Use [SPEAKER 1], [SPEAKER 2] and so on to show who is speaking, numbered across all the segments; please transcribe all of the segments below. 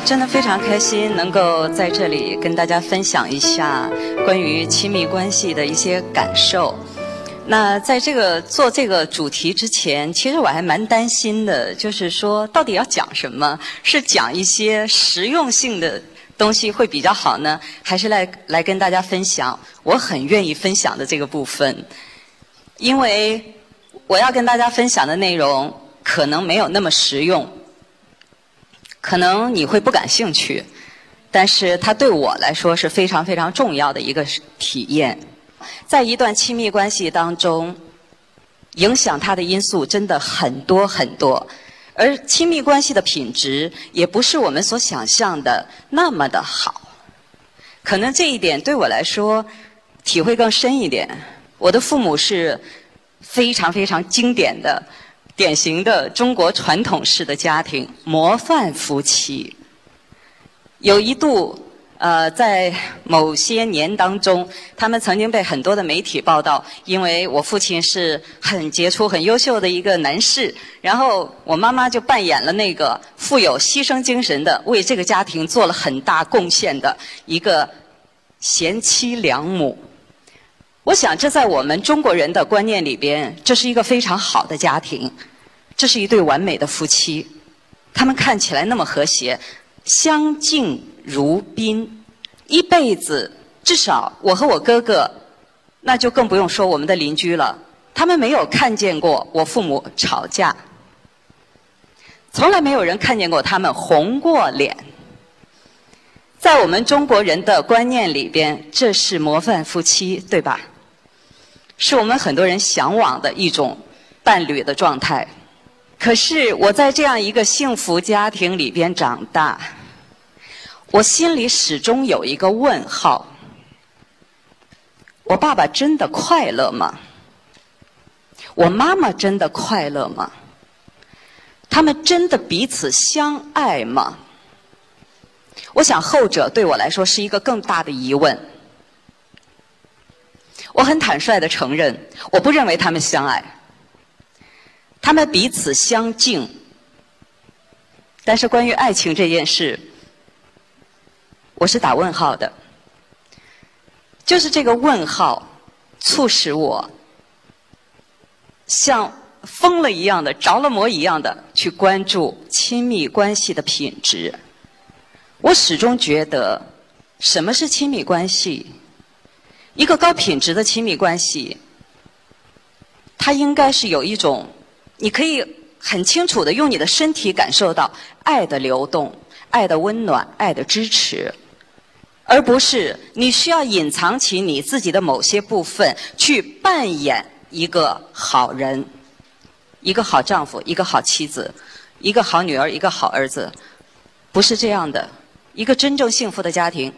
[SPEAKER 1] 真的非常开心，能够在这里跟大家分享一下关于亲密关系的一些感受。那在这个做这个主题之前，其实我还蛮担心的，就是说到底要讲什么？是讲一些实用性的东西会比较好呢，还是来来跟大家分享我很愿意分享的这个部分？因为我要跟大家分享的内容可能没有那么实用。可能你会不感兴趣，但是它对我来说是非常非常重要的一个体验。在一段亲密关系当中，影响它的因素真的很多很多，而亲密关系的品质也不是我们所想象的那么的好。可能这一点对我来说体会更深一点。我的父母是非常非常经典的。典型的中国传统式的家庭，模范夫妻。有一度，呃，在某些年当中，他们曾经被很多的媒体报道，因为我父亲是很杰出、很优秀的一个男士，然后我妈妈就扮演了那个富有牺牲精神的，为这个家庭做了很大贡献的一个贤妻良母。我想，这在我们中国人的观念里边，这是一个非常好的家庭，这是一对完美的夫妻，他们看起来那么和谐，相敬如宾，一辈子至少我和我哥哥，那就更不用说我们的邻居了，他们没有看见过我父母吵架，从来没有人看见过他们红过脸，在我们中国人的观念里边，这是模范夫妻，对吧？是我们很多人向往的一种伴侣的状态。可是我在这样一个幸福家庭里边长大，我心里始终有一个问号：我爸爸真的快乐吗？我妈妈真的快乐吗？他们真的彼此相爱吗？我想后者对我来说是一个更大的疑问。我很坦率的承认，我不认为他们相爱，他们彼此相敬。但是关于爱情这件事，我是打问号的。就是这个问号，促使我像疯了一样的、着了魔一样的去关注亲密关系的品质。我始终觉得，什么是亲密关系？一个高品质的亲密关系，它应该是有一种，你可以很清楚的用你的身体感受到爱的流动、爱的温暖、爱的支持，而不是你需要隐藏起你自己的某些部分去扮演一个好人、一个好丈夫、一个好妻子、一个好女儿、一个好儿子，不是这样的。一个真正幸福的家庭，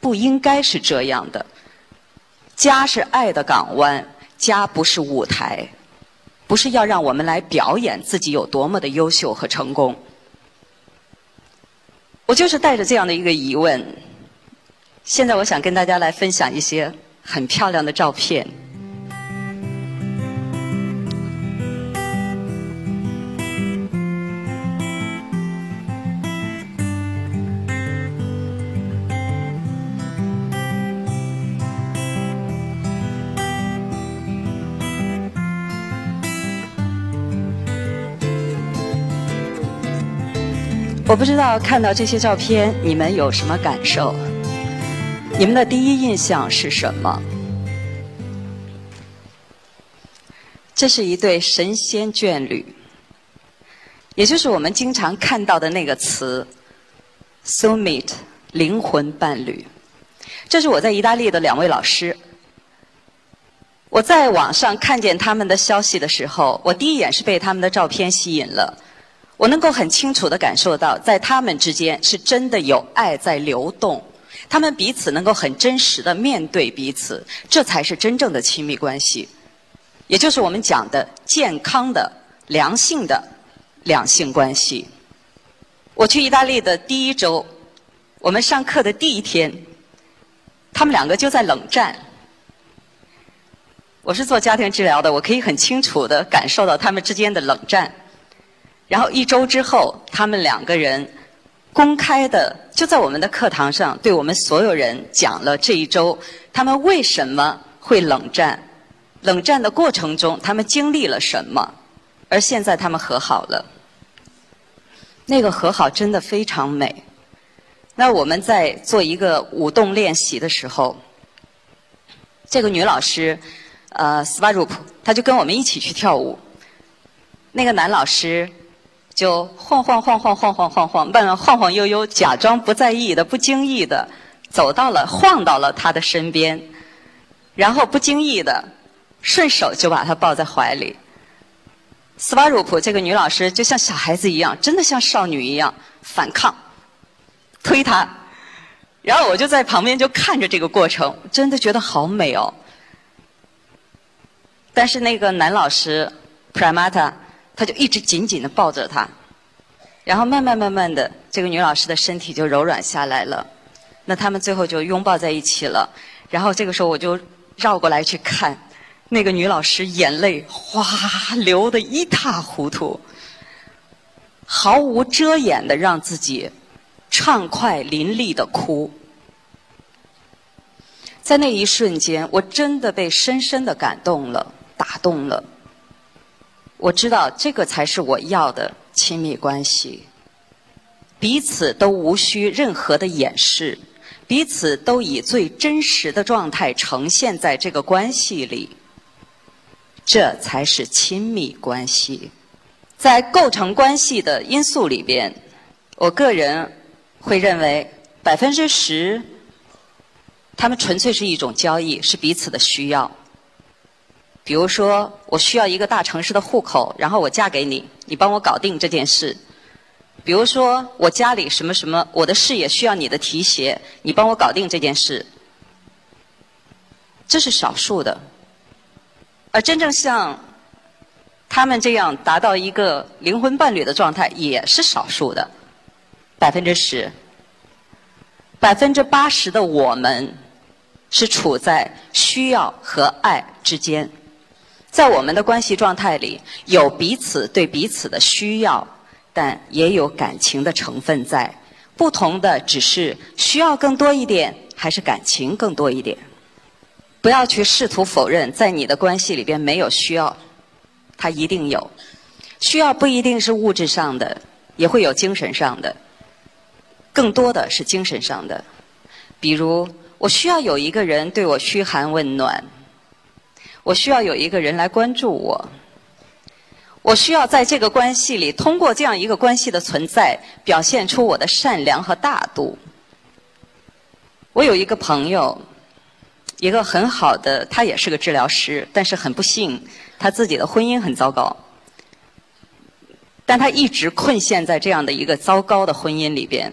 [SPEAKER 1] 不应该是这样的。家是爱的港湾，家不是舞台，不是要让我们来表演自己有多么的优秀和成功。我就是带着这样的一个疑问，现在我想跟大家来分享一些很漂亮的照片。我不知道看到这些照片，你们有什么感受？你们的第一印象是什么？这是一对神仙眷侣，也就是我们经常看到的那个词 “soul mate”（ 灵魂伴侣）。这是我在意大利的两位老师。我在网上看见他们的消息的时候，我第一眼是被他们的照片吸引了。我能够很清楚的感受到，在他们之间是真的有爱在流动，他们彼此能够很真实的面对彼此，这才是真正的亲密关系，也就是我们讲的健康的、良性的两性关系。我去意大利的第一周，我们上课的第一天，他们两个就在冷战。我是做家庭治疗的，我可以很清楚的感受到他们之间的冷战。然后一周之后，他们两个人公开的就在我们的课堂上对我们所有人讲了这一周他们为什么会冷战，冷战的过程中他们经历了什么，而现在他们和好了。那个和好真的非常美。那我们在做一个舞动练习的时候，这个女老师，呃，Svarup，她就跟我们一起去跳舞。那个男老师就晃晃晃晃晃晃晃晃，慢慢晃晃悠悠，假装不在意的、不经意的走到了，晃到了他的身边，然后不经意的顺手就把他抱在怀里。斯瓦鲁普这个女老师就像小孩子一样，真的像少女一样反抗。推他，然后我就在旁边就看着这个过程，真的觉得好美哦。但是那个男老师 Pramata，他就一直紧紧的抱着她，然后慢慢慢慢的，这个女老师的身体就柔软下来了。那他们最后就拥抱在一起了。然后这个时候我就绕过来去看，那个女老师眼泪哗流的一塌糊涂，毫无遮掩的让自己。畅快淋漓的哭，在那一瞬间，我真的被深深的感动了，打动了。我知道这个才是我要的亲密关系，彼此都无需任何的掩饰，彼此都以最真实的状态呈现在这个关系里，这才是亲密关系。在构成关系的因素里边，我个人。会认为百分之十，他们纯粹是一种交易，是彼此的需要。比如说，我需要一个大城市的户口，然后我嫁给你，你帮我搞定这件事。比如说，我家里什么什么，我的事业需要你的提携，你帮我搞定这件事。这是少数的，而真正像他们这样达到一个灵魂伴侣的状态，也是少数的。百分之十，百分之八十的我们是处在需要和爱之间，在我们的关系状态里，有彼此对彼此的需要，但也有感情的成分在。不同的只是需要更多一点，还是感情更多一点。不要去试图否认，在你的关系里边没有需要，它一定有。需要不一定是物质上的，也会有精神上的。更多的是精神上的，比如我需要有一个人对我嘘寒问暖，我需要有一个人来关注我，我需要在这个关系里通过这样一个关系的存在，表现出我的善良和大度。我有一个朋友，一个很好的，他也是个治疗师，但是很不幸，他自己的婚姻很糟糕，但他一直困陷在这样的一个糟糕的婚姻里边。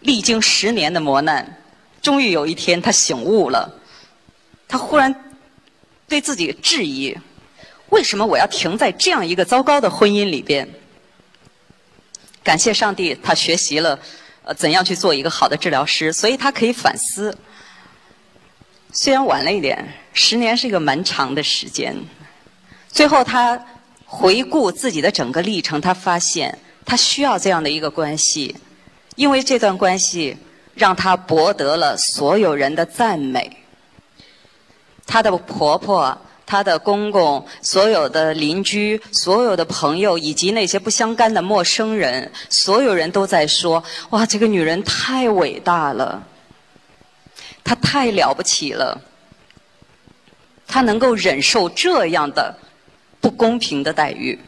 [SPEAKER 1] 历经十年的磨难，终于有一天他醒悟了。他忽然对自己质疑：为什么我要停在这样一个糟糕的婚姻里边？感谢上帝，他学习了呃怎样去做一个好的治疗师，所以他可以反思。虽然晚了一点，十年是一个蛮长的时间。最后他回顾自己的整个历程，他发现他需要这样的一个关系。因为这段关系让他博得了所有人的赞美，她的婆婆、她的公公、所有的邻居、所有的朋友以及那些不相干的陌生人，所有人都在说：“哇，这个女人太伟大了，她太了不起了，她能够忍受这样的不公平的待遇，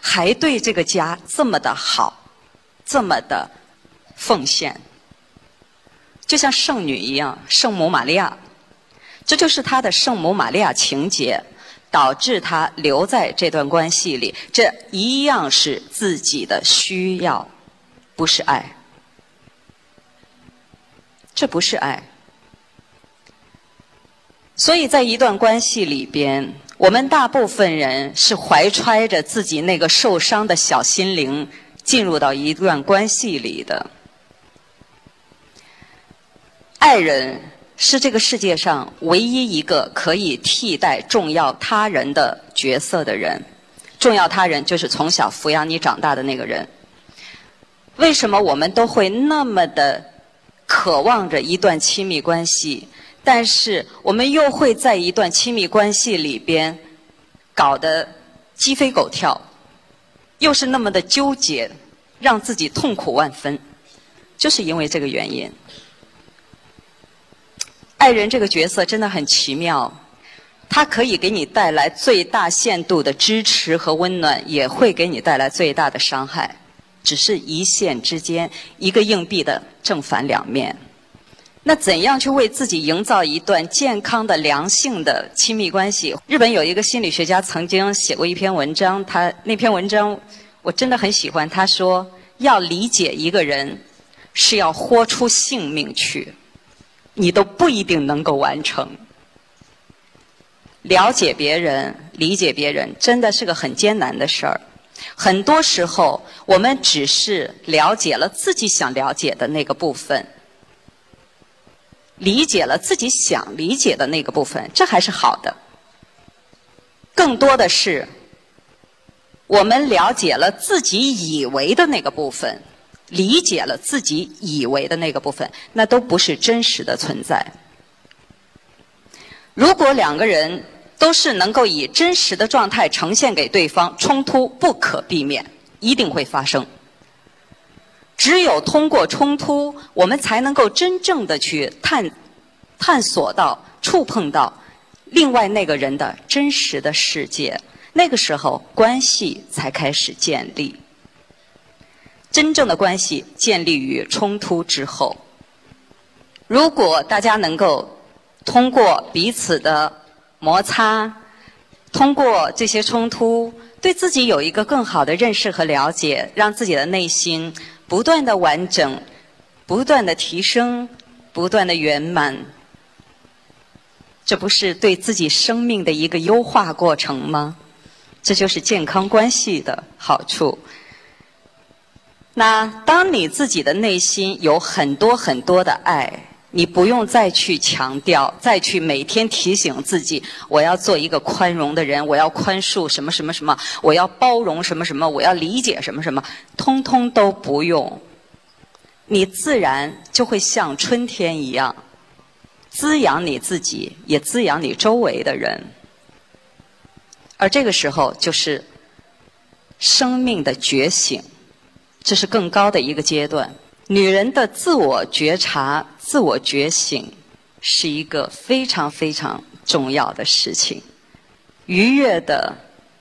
[SPEAKER 1] 还对这个家这么的好，这么的。”奉献，就像圣女一样，圣母玛利亚，这就是他的圣母玛利亚情节，导致他留在这段关系里。这一样是自己的需要，不是爱。这不是爱。所以在一段关系里边，我们大部分人是怀揣着自己那个受伤的小心灵进入到一段关系里的。爱人是这个世界上唯一一个可以替代重要他人的角色的人。重要他人就是从小抚养你长大的那个人。为什么我们都会那么的渴望着一段亲密关系？但是我们又会在一段亲密关系里边搞得鸡飞狗跳，又是那么的纠结，让自己痛苦万分，就是因为这个原因。爱人这个角色真的很奇妙，他可以给你带来最大限度的支持和温暖，也会给你带来最大的伤害，只是一线之间，一个硬币的正反两面。那怎样去为自己营造一段健康的、良性的亲密关系？日本有一个心理学家曾经写过一篇文章，他那篇文章我真的很喜欢。他说，要理解一个人，是要豁出性命去，你都不一定能够完成。了解别人、理解别人，真的是个很艰难的事儿。很多时候，我们只是了解了自己想了解的那个部分。理解了自己想理解的那个部分，这还是好的。更多的是，我们了解了自己以为的那个部分，理解了自己以为的那个部分，那都不是真实的存在。如果两个人都是能够以真实的状态呈现给对方，冲突不可避免，一定会发生。只有通过冲突，我们才能够真正的去探探索到、触碰到另外那个人的真实的世界。那个时候，关系才开始建立。真正的关系建立于冲突之后。如果大家能够通过彼此的摩擦，通过这些冲突，对自己有一个更好的认识和了解，让自己的内心。不断的完整，不断的提升，不断的圆满，这不是对自己生命的一个优化过程吗？这就是健康关系的好处。那当你自己的内心有很多很多的爱，你不用再去强调，再去每天提醒自己，我要做一个宽容的人，我要宽恕什么什么什么，我要包容什么什么，我要理解什么什么，通通都不用。你自然就会像春天一样，滋养你自己，也滋养你周围的人。而这个时候，就是生命的觉醒，这是更高的一个阶段。女人的自我觉察、自我觉醒，是一个非常非常重要的事情。愉悦的，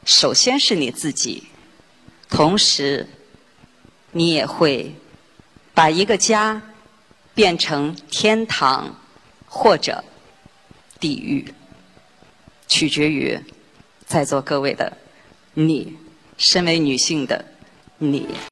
[SPEAKER 1] 首先是你自己，同时，你也会。把一个家变成天堂或者地狱，取决于在座各位的你，身为女性的你。